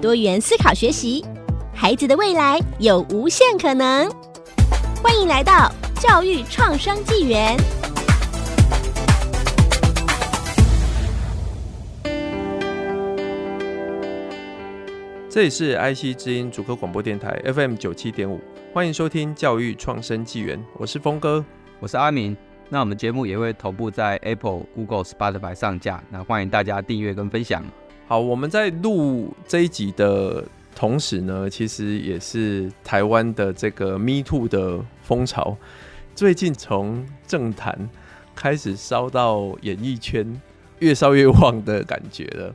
多元思考学习，孩子的未来有无限可能。欢迎来到教育创生纪元。这里是 IC 之音主科广播电台 FM 九七点五，欢迎收听教育创生纪元，我是峰哥，我是阿明。那我们节目也会同步在 Apple、Google、Spotify 上架，那欢迎大家订阅跟分享。好，我们在录这一集的同时呢，其实也是台湾的这个 Me Too 的风潮，最近从政坛开始烧到演艺圈，越烧越旺的感觉了。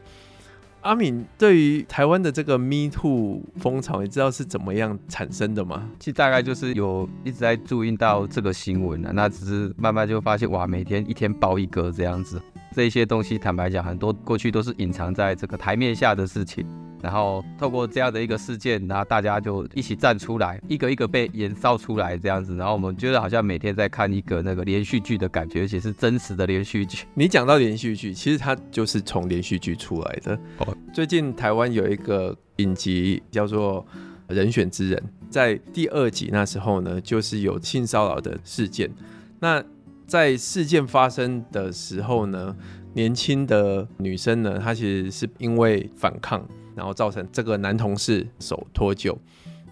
阿敏，对于台湾的这个 Me Too 风潮，你知道是怎么样产生的吗？其实大概就是有一直在注意到这个新闻啊，那只是慢慢就发现哇，每天一天爆一个这样子，这些东西坦白讲，很多过去都是隐藏在这个台面下的事情。然后透过这样的一个事件，然后大家就一起站出来，一个一个被延烧出来这样子。然后我们觉得好像每天在看一个那个连续剧的感觉，而且是真实的连续剧。你讲到连续剧，其实它就是从连续剧出来的。哦，最近台湾有一个影集叫做《人选之人》，在第二集那时候呢，就是有性骚扰的事件。那在事件发生的时候呢，年轻的女生呢，她其实是因为反抗。然后造成这个男同事手脱臼，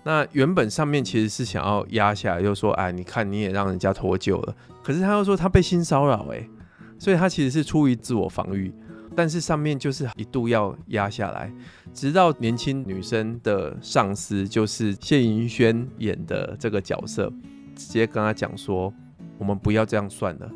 那原本上面其实是想要压下来，就说哎，你看你也让人家脱臼了，可是他又说他被性骚扰哎，所以他其实是出于自我防御，但是上面就是一度要压下来，直到年轻女生的上司就是谢盈萱演的这个角色，直接跟他讲说，我们不要这样算了。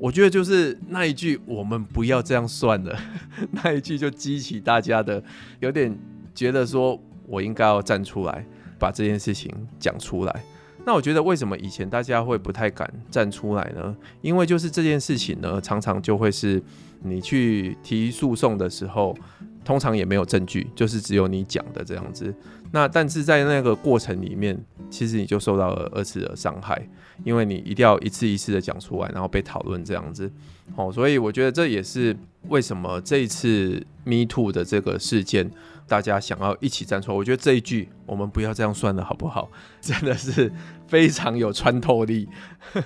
我觉得就是那一句“我们不要这样算了”，那一句就激起大家的有点觉得说，我应该要站出来把这件事情讲出来。那我觉得为什么以前大家会不太敢站出来呢？因为就是这件事情呢，常常就会是你去提诉讼的时候，通常也没有证据，就是只有你讲的这样子。那但是在那个过程里面，其实你就受到了二次的伤害。因为你一定要一次一次的讲出来，然后被讨论这样子，好，所以我觉得这也是为什么这一次 Me Too 的这个事件，大家想要一起站出来。我觉得这一句“我们不要这样算了，好不好？” 真的是非常有穿透力。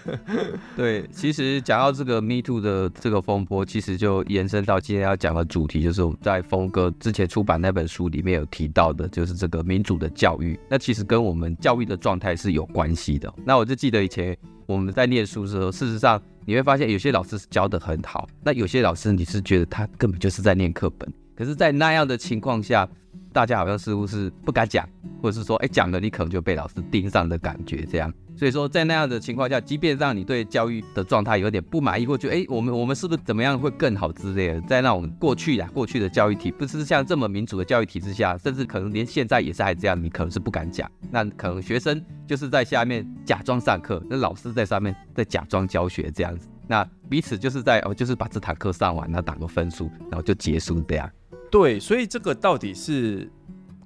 对，其实讲到这个 Me Too 的这个风波，其实就延伸到今天要讲的主题，就是我们在风哥之前出版那本书里面有提到的，就是这个民主的教育。那其实跟我们教育的状态是有关系的。那我就记得以前我们在念书的时候，事实上你会发现有些老师是教得很好，那有些老师你是觉得他根本就是在念课本。可是，在那样的情况下，大家好像似乎是不敢讲，或者是说，哎，讲了你可能就被老师盯上的感觉，这样。所以说，在那样的情况下，即便让你对教育的状态有点不满意，或觉得，哎，我们我们是不是怎么样会更好之类的，在那种过去呀，过去的教育体，不是像这么民主的教育体制下，甚至可能连现在也是还这样，你可能是不敢讲。那可能学生就是在下面假装上课，那老师在上面在假装教学这样子，那彼此就是在哦，就是把这堂课上完，然后打个分数，然后就结束这样。对，所以这个到底是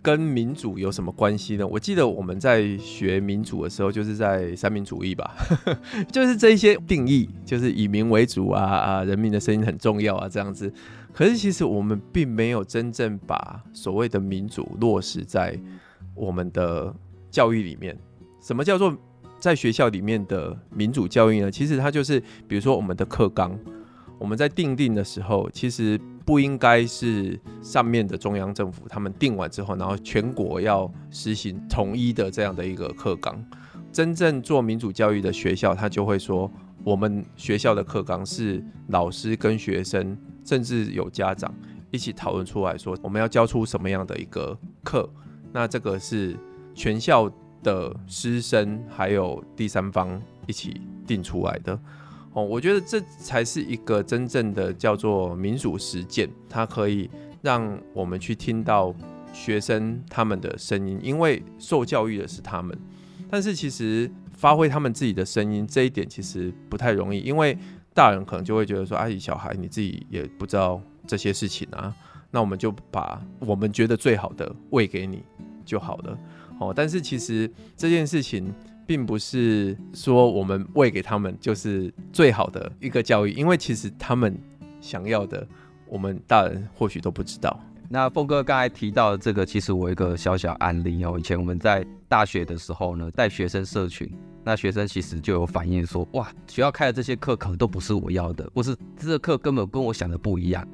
跟民主有什么关系呢？我记得我们在学民主的时候，就是在三民主义吧，就是这一些定义，就是以民为主啊啊，人民的声音很重要啊这样子。可是其实我们并没有真正把所谓的民主落实在我们的教育里面。什么叫做在学校里面的民主教育呢？其实它就是，比如说我们的课纲，我们在订定的时候，其实。不应该是上面的中央政府他们定完之后，然后全国要实行统一的这样的一个课纲。真正做民主教育的学校，他就会说，我们学校的课纲是老师跟学生，甚至有家长一起讨论出来说，我们要教出什么样的一个课。那这个是全校的师生还有第三方一起定出来的。哦，我觉得这才是一个真正的叫做民主实践，它可以让我们去听到学生他们的声音，因为受教育的是他们。但是其实发挥他们自己的声音这一点其实不太容易，因为大人可能就会觉得说：“阿姨，小孩你自己也不知道这些事情啊。”那我们就把我们觉得最好的喂给你就好了。哦，但是其实这件事情并不是说我们喂给他们就是最好的一个教育，因为其实他们想要的，我们大人或许都不知道。那峰哥刚才提到的这个，其实我有一个小小案例哦。以前我们在大学的时候呢，带学生社群，那学生其实就有反映说，哇，学校开的这些课可能都不是我要的，或是这个课根本跟我想的不一样。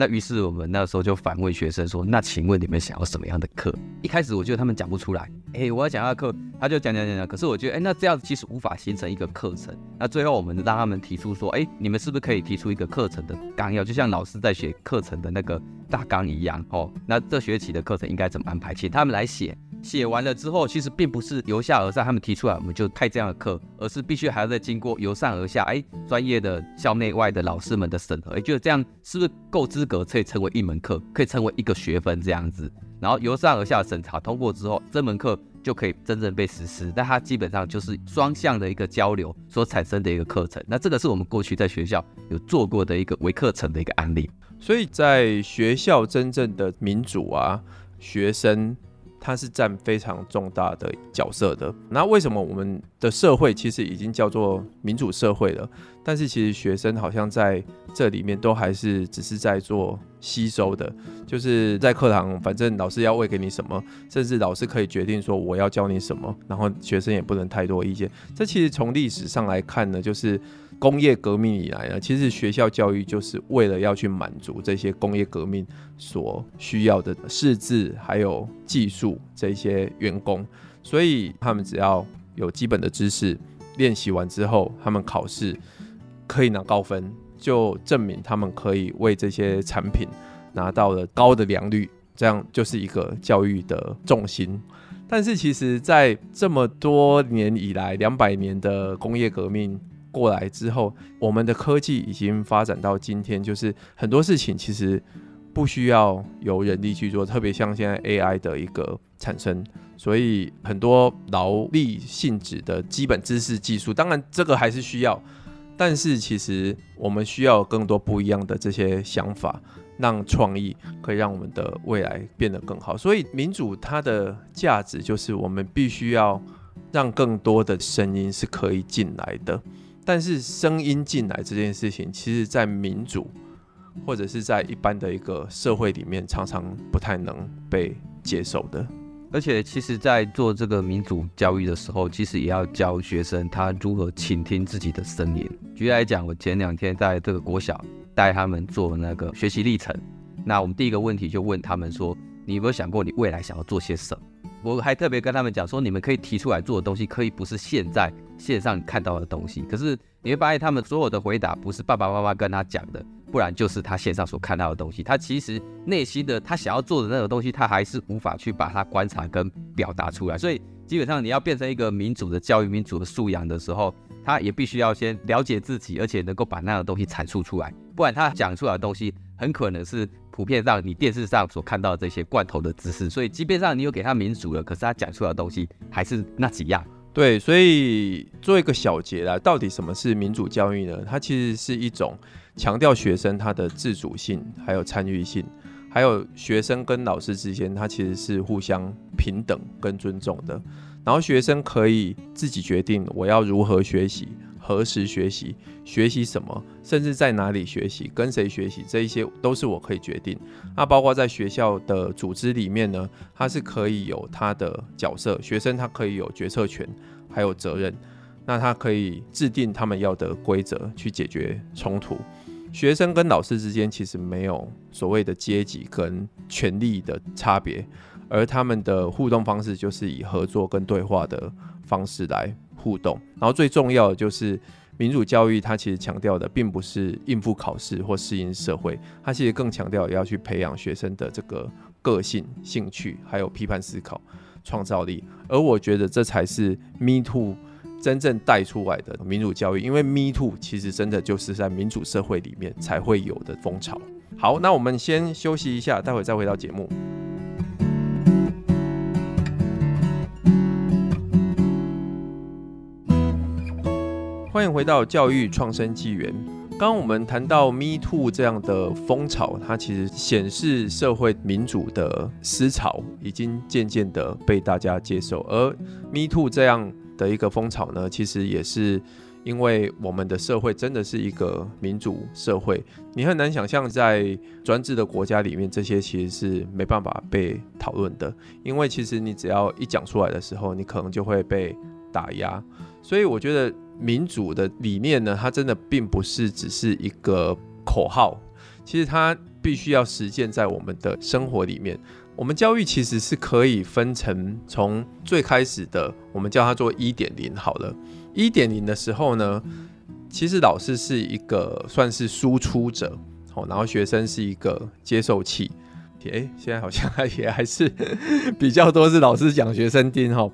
那于是我们那时候就反问学生说，那请问你们想要什么样的课？一开始我觉得他们讲不出来，哎、我要讲下课，他就讲讲讲讲。可是我觉得，哎、那这样子其实无法形成一个课程。那最后我们让他们提出说，哎、你们是不是可以提出一个课程的纲要，就像老师在写课程的那个大纲一样哦？那这学期的课程应该怎么安排？请他们来写。写完了之后，其实并不是由下而上，他们提出来我们就开这样的课，而是必须还要再经过由上而下，哎，专业的校内外的老师们的审核，哎，觉得这样是不是够资格可以成为一门课，可以成为一个学分这样子？然后由上而下审查通过之后，这门课就可以真正被实施。但它基本上就是双向的一个交流所产生的一个课程。那这个是我们过去在学校有做过的一个微课程的一个案例。所以在学校真正的民主啊，学生。它是占非常重大的角色的。那为什么我们的社会其实已经叫做民主社会了？但是其实学生好像在这里面都还是只是在做吸收的，就是在课堂，反正老师要喂给你什么，甚至老师可以决定说我要教你什么，然后学生也不能太多意见。这其实从历史上来看呢，就是。工业革命以来呢，其实学校教育就是为了要去满足这些工业革命所需要的识字还有技术这些员工，所以他们只要有基本的知识，练习完之后，他们考试可以拿高分，就证明他们可以为这些产品拿到了高的良率，这样就是一个教育的重心。但是其实，在这么多年以来，两百年的工业革命。过来之后，我们的科技已经发展到今天，就是很多事情其实不需要由人力去做，特别像现在 AI 的一个产生，所以很多劳力性质的基本知识技术，当然这个还是需要，但是其实我们需要更多不一样的这些想法，让创意可以让我们的未来变得更好。所以民主它的价值就是我们必须要让更多的声音是可以进来的。但是声音进来这件事情，其实，在民主或者是在一般的一个社会里面，常常不太能被接受的。而且，其实，在做这个民主教育的时候，其实也要教学生他如何倾听自己的声音。举例来讲，我前两天在这个国小带他们做那个学习历程，那我们第一个问题就问他们说：“你有没有想过你未来想要做些什么？”我还特别跟他们讲说，你们可以提出来做的东西，可以不是现在线上看到的东西。可是你会发现，他们所有的回答不是爸爸妈妈跟他讲的，不然就是他线上所看到的东西。他其实内心的他想要做的那个东西，他还是无法去把它观察跟表达出来。所以基本上你要变成一个民主的教育、民主的素养的时候，他也必须要先了解自己，而且能够把那个东西阐述出来，不然他讲出来的东西很可能是。普遍上，你电视上所看到的这些罐头的知识，所以即便上你有给他民主了，可是他讲出来的东西还是那几样。对，所以做一个小结啦，到底什么是民主教育呢？它其实是一种强调学生他的自主性，还有参与性，还有学生跟老师之间，他其实是互相平等跟尊重的。然后学生可以自己决定我要如何学习。何时学习，学习什么，甚至在哪里学习，跟谁学习，这一些都是我可以决定。那包括在学校的组织里面呢，他是可以有他的角色，学生他可以有决策权，还有责任。那他可以制定他们要的规则去解决冲突。学生跟老师之间其实没有所谓的阶级跟权力的差别，而他们的互动方式就是以合作跟对话的方式来。互动，然后最重要的就是民主教育，它其实强调的并不是应付考试或适应社会，它其实更强调要去培养学生的这个个性、兴趣，还有批判思考、创造力。而我觉得这才是 Me Too 真正带出来的民主教育因为 me too 其实真的就是在民主社会里面才会有的风潮。好那我们先休息一下待会再回到节目。欢迎回到教育创生纪元。刚刚我们谈到 me too 这样的风潮它其实显示社会民主的思潮已经渐渐的被大家接受而 me too 这样的一个风潮呢，其实也是因为我们的社会真的是一个民主社会，你很难想象在专制的国家里面，这些其实是没办法被讨论的。因为其实你只要一讲出来的时候，你可能就会被打压。所以我觉得。民主的理念呢，它真的并不是只是一个口号，其实它必须要实践在我们的生活里面。我们教育其实是可以分成从最开始的，我们叫它做一点零好了。一点零的时候呢，其实老师是一个算是输出者，好，然后学生是一个接受器。诶，现在好像也还是 比较多是老师讲，学生听哈。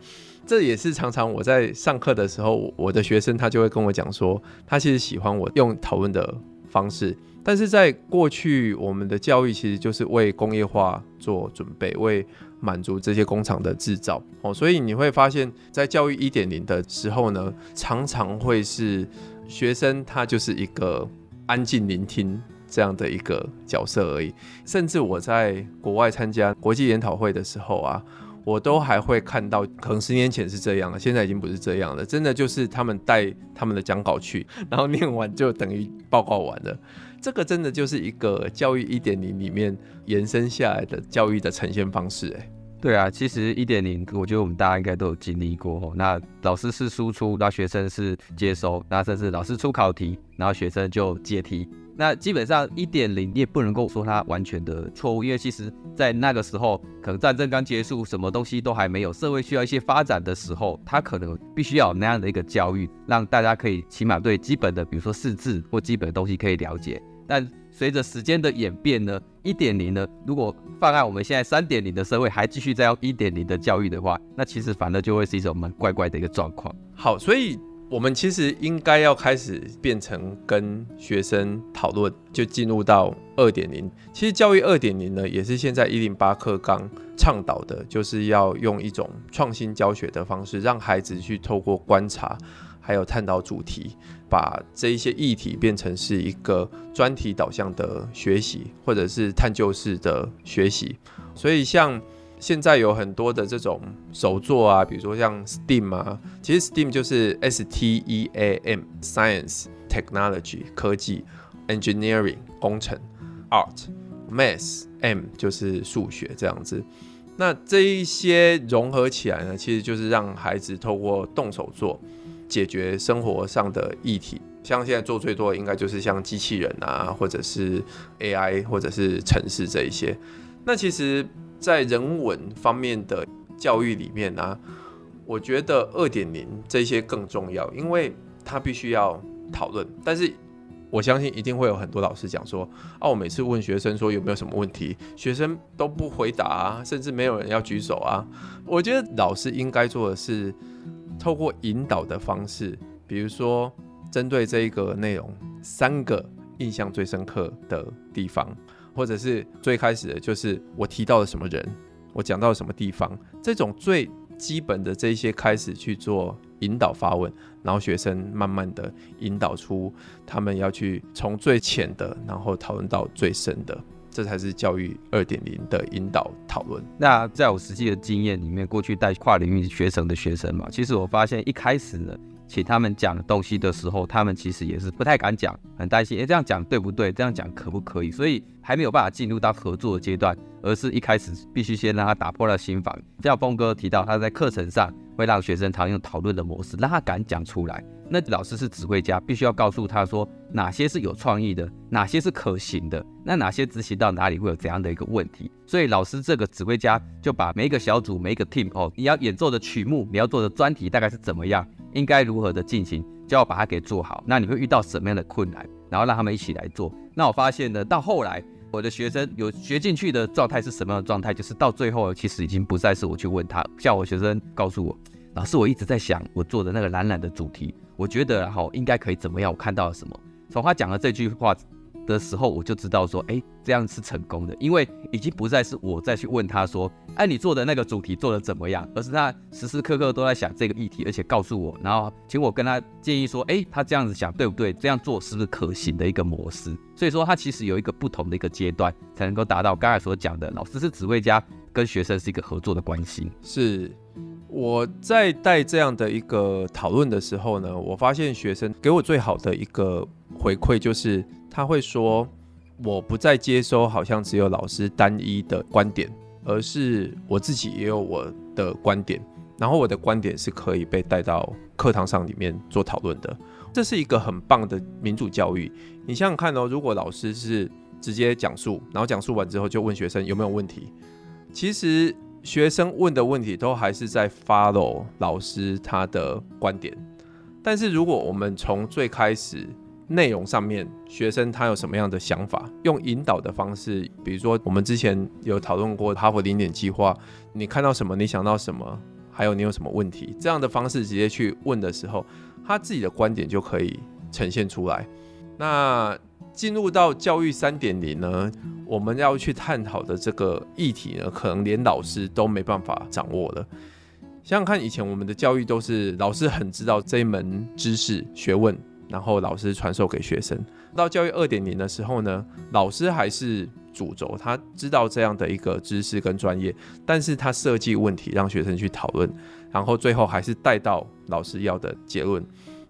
这也是常常我在上课的时候，我的学生他就会跟我讲说，他其实喜欢我用讨论的方式。但是在过去，我们的教育其实就是为工业化做准备，为满足这些工厂的制造。哦，所以你会发现在教育一点零的时候呢，常常会是学生他就是一个安静聆听这样的一个角色而已。甚至我在国外参加国际研讨会的时候啊。我都还会看到，可能十年前是这样了，现在已经不是这样了。真的就是他们带他们的讲稿去，然后念完就等于报告完了。这个真的就是一个教育一点零里面延伸下来的教育的呈现方式。哎，对啊，其实一点零，我觉得我们大家应该都有经历过。那老师是输出，那学生是接收，那甚至老师出考题，然后学生就解题。那基本上一点零，你也不能够说它完全的错误，因为其实，在那个时候，可能战争刚结束，什么东西都还没有，社会需要一些发展的时候，它可能必须要有那样的一个教育，让大家可以起码对基本的，比如说识字或基本的东西可以了解。但随着时间的演变呢，一点零呢，如果放在我们现在三点零的社会还继续在用一点零的教育的话，那其实反而就会是一种蛮怪怪的一个状况。好，所以。我们其实应该要开始变成跟学生讨论，就进入到二点零。其实教育二点零呢，也是现在一零八课纲倡导的，就是要用一种创新教学的方式，让孩子去透过观察，还有探讨主题，把这一些议题变成是一个专题导向的学习，或者是探究式的学习。所以像。现在有很多的这种手作啊，比如说像 STEAM 啊，其实 STEAM 就是 S T E A M，Science、Technology 科技、Engineering 工程、Art、Math M 就是数学这样子。那这一些融合起来呢，其实就是让孩子透过动手做，解决生活上的议题。像现在做最多的应该就是像机器人啊，或者是 AI，或者是城市这一些。那其实。在人文方面的教育里面呢、我觉得二点零这些更重要，因为他必须要讨论。但是我相信一定会有很多老师讲说，啊，我每次问学生说有没有什么问题，学生都不回答啊，甚至没有人要举手啊。我觉得老师应该做的是透过引导的方式，比如说针对这一个内容，三个印象最深刻的地方。或者是最开始的就是我提到了什么人，我讲到了什么地方，这种最基本的这些开始去做引导发问，然后学生慢慢的引导出他们要去从最浅的，然后讨论到最深的，这才是教育二点零的引导讨论。那在我实际的经验里面，过去带跨领域学生的学生嘛，其实我发现一开始呢。请他们讲东西的时候，他们其实也是不太敢讲，很担心，诶，这样讲对不对？这样讲可不可以？所以还没有办法进入到合作的阶段，而是一开始必须先让他打破了心防。像峰哥提到，他在课程上会让学生常用讨论的模式，让他敢讲出来。那老师是指挥家，必须要告诉他说哪些是有创意的，哪些是可行的，那哪些执行到哪里会有怎样的一个问题。所以老师这个指挥家就把每一个小组、每一个 team 哦，你要演奏的曲目，你要做的专题大概是怎么样。应该如何的进行，就要把它给做好。那你会遇到什么样的困难，然后让他们一起来做。那我发现呢，到后来我的学生有学进去的状态是什么样的状态？就是到最后，其实已经不再是我去问他。像我学生告诉我，老师，我一直在想我做的那个懒懒的主题，我觉得然后应该可以怎么样？我看到了什么？从他讲了这句话的时候，我就知道说，哎、这样是成功的，因为已经不再是我再去问他说，哎、你做的那个主题做的怎么样，而是他时时刻刻都在想这个议题，而且告诉我，然后请我跟他建议说，哎、他这样子想对不对？这样做是不是可行的一个模式？所以说，他其实有一个不同的一个阶段，才能够达到刚才所讲的，老师是指挥家，跟学生是一个合作的关系。是我在带这样的一个讨论的时候呢，我发现学生给我最好的一个回馈就是。他会说：“我不再接收，好像只有老师单一的观点，而是我自己也有我的观点。然后我的观点是可以被带到课堂上里面做讨论的。这是一个很棒的民主教育。你想想看哦，如果老师是直接讲述，然后讲述完之后就问学生有没有问题，其实学生问的问题都还是在 follow 老师他的观点。但是如果我们从最开始，内容上面，学生他有什么样的想法？用引导的方式，比如说我们之前有讨论过哈佛零点计划，你看到什么？你想到什么？还有你有什么问题？这样的方式直接去问的时候，他自己的观点就可以呈现出来。那进入到教育三点零呢，我们要去探讨的这个议题呢，可能连老师都没办法掌握了。想想看，以前我们的教育都是老师很知道这一门知识学问。然后老师传授给学生。到教育二点零的时候呢，老师还是主轴，他知道这样的一个知识跟专业，但是他设计问题让学生去讨论，然后最后还是带到老师要的结论。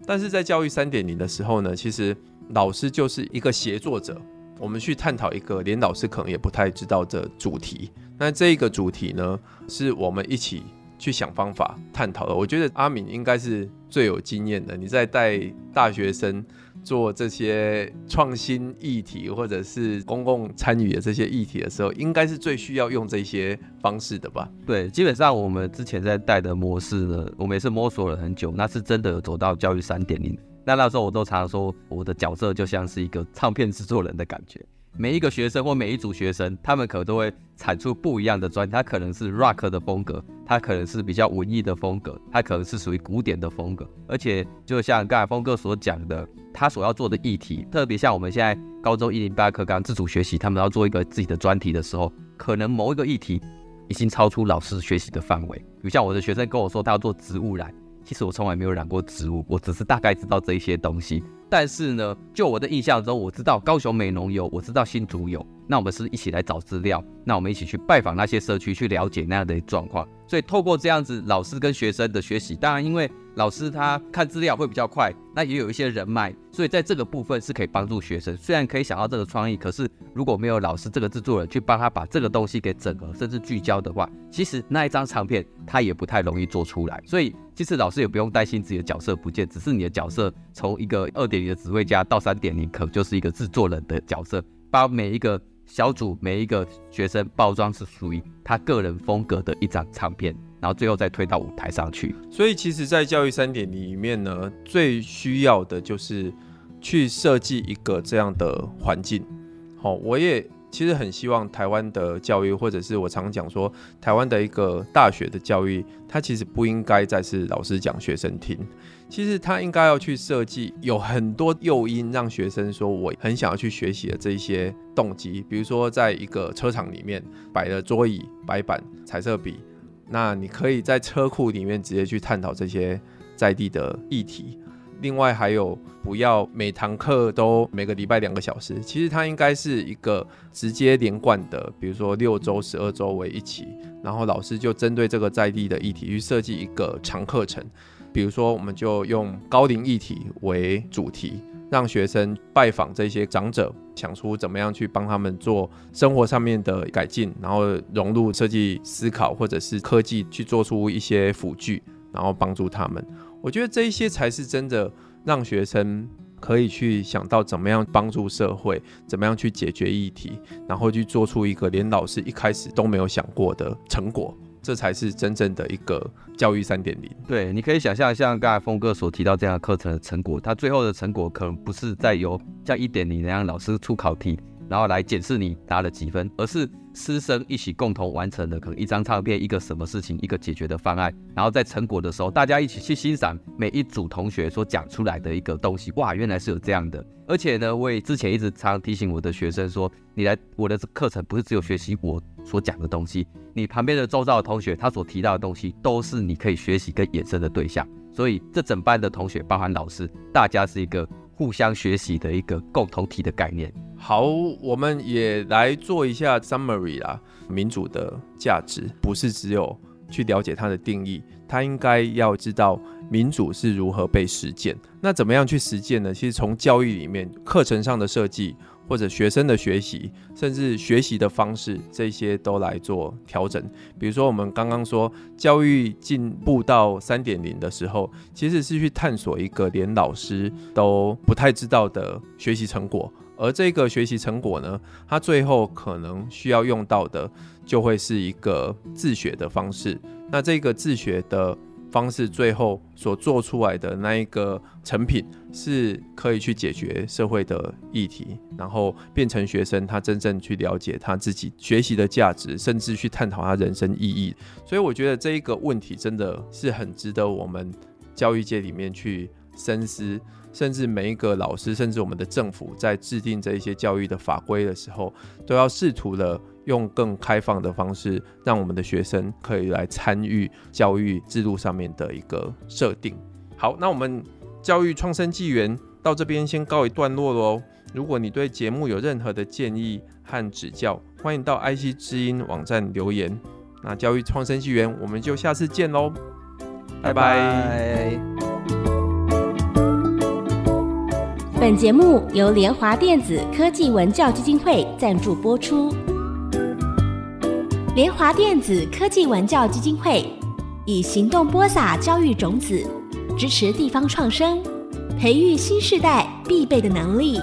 但是在教育三点零的时候呢，其实老师就是一个协作者，我们去探讨一个连老师可能也不太知道的主题。那这个主题呢，是我们一起。去想方法探讨的。我觉得阿敏应该是最有经验的。你在带大学生做这些创新议题，或者是公共参与的这些议题的时候，应该是最需要用这些方式的吧？对，基本上我们之前在带的模式呢，我们也是摸索了很久，那是真的有走到教育三点零。那那时候我都常说，我的角色就像是一个唱片制作人的感觉。每一个学生或每一组学生，他们可能都会产出不一样的专辑。他可能是 rock 的风格，他可能是比较文艺的风格，他可能是属于古典的风格。而且，就像刚才峰哥所讲的，他所要做的议题，特别像我们现在高中一零八课纲自主学习，他们要做一个自己的专题的时候，可能某一个议题已经超出老师学习的范围。比如像我的学生跟我说，他要做植物染，其实我从来没有染过植物，我只是大概知道这一些东西。但是呢，就我的印象中，我知道高雄美浓有，我知道新竹有。那我们是一起来找资料，那我们一起去拜访那些社区，去了解那样的状况。所以透过这样子，老师跟学生的学习，当然因为老师他看资料会比较快，那也有一些人脉，所以在这个部分是可以帮助学生。虽然可以想到这个创意，可是如果没有老师这个制作人去帮他把这个东西给整合，甚至聚焦的话，其实那一张唱片他也不太容易做出来。所以其实老师也不用担心自己的角色不见，只是你的角色从一个二点零的指挥家到三点零，可就是一个制作人的角色，把每一个。小组每一个学生包装是属于他个人风格的一张唱片，然后最后再推到舞台上去。所以，其实，在教育三点里面呢，最需要的就是去设计一个这样的环境。好，我也其实很希望台湾的教育，或者是我常讲说，台湾的一个大学的教育，它其实不应该再是老师讲学生听。其实他应该要去设计有很多诱因，让学生说我很想要去学习的这一些动机。比如说，在一个车场里面摆了桌椅、白板、彩色笔，那你可以在车库里面直接去探讨这些在地的议题。另外还有，不要每堂课都每个礼拜两个小时，其实它应该是一个直接连贯的，比如说六周、十二周为一期，然后老师就针对这个在地的议题去设计一个长课程。比如说，我们就用高龄议题为主题，让学生拜访这些长者，想出怎么样去帮他们做生活上面的改进，然后融入设计思考或者是科技去做出一些辅具，然后帮助他们。我觉得这一些才是真的让学生可以去想到怎么样帮助社会，怎么样去解决议题，然后去做出一个连老师一开始都没有想过的成果。这才是真正的一个教育三点零。对，你可以想象，像刚才峰哥所提到这样的课程的成果，它最后的成果可能不是在由像一点零那样老师出考题，然后来检视你答了几分，而是师生一起共同完成的，可能一张唱片，一个什么事情，一个解决的方案，然后在成果的时候，大家一起去欣赏每一组同学所讲出来的一个东西，哇，原来是有这样的。而且呢，我也之前一直常提醒我的学生说，你来我的课程不是只有学习我所讲的东西，你旁边的周遭的同学他所提到的东西，都是你可以学习跟衍生的对象。所以这整班的同学，包含老师，大家是一个互相学习的一个共同体的概念。好，我们也来做一下 summary 啦。民主的价值不是只有去了解它的定义，它应该要知道民主是如何被实践。那怎么样去实践呢？其实从教育里面课程上的设计，或者学生的学习，甚至学习的方式，这些都来做调整。比如说，我们刚刚说教育进步到三点零的时候，其实是去探索一个连老师都不太知道的学习成果。而这个学习成果呢，它最后可能需要用到的，就会是一个自学的方式。那这个自学的方式，最后所做出来的那一个成品，是可以去解决社会的议题，然后变成学生他真正去了解他自己学习的价值，甚至去探讨他人生意义。所以我觉得这一个问题真的是很值得我们教育界里面去深思。甚至每一个老师，甚至我们的政府，在制定这一些教育的法规的时候，都要试图的用更开放的方式，让我们的学生可以来参与教育制度上面的一个设定。好，那我们教育创生纪元到这边先告一段落喽。如果你对节目有任何的建议和指教，欢迎到 IC 之音网站留言。那教育创生纪元，我们就下次见喽，拜拜。本节目由联华电子科技文教基金会赞助播出。联华电子科技文教基金会以行动播撒教育种子，支持地方创生，培育新时代必备的能力。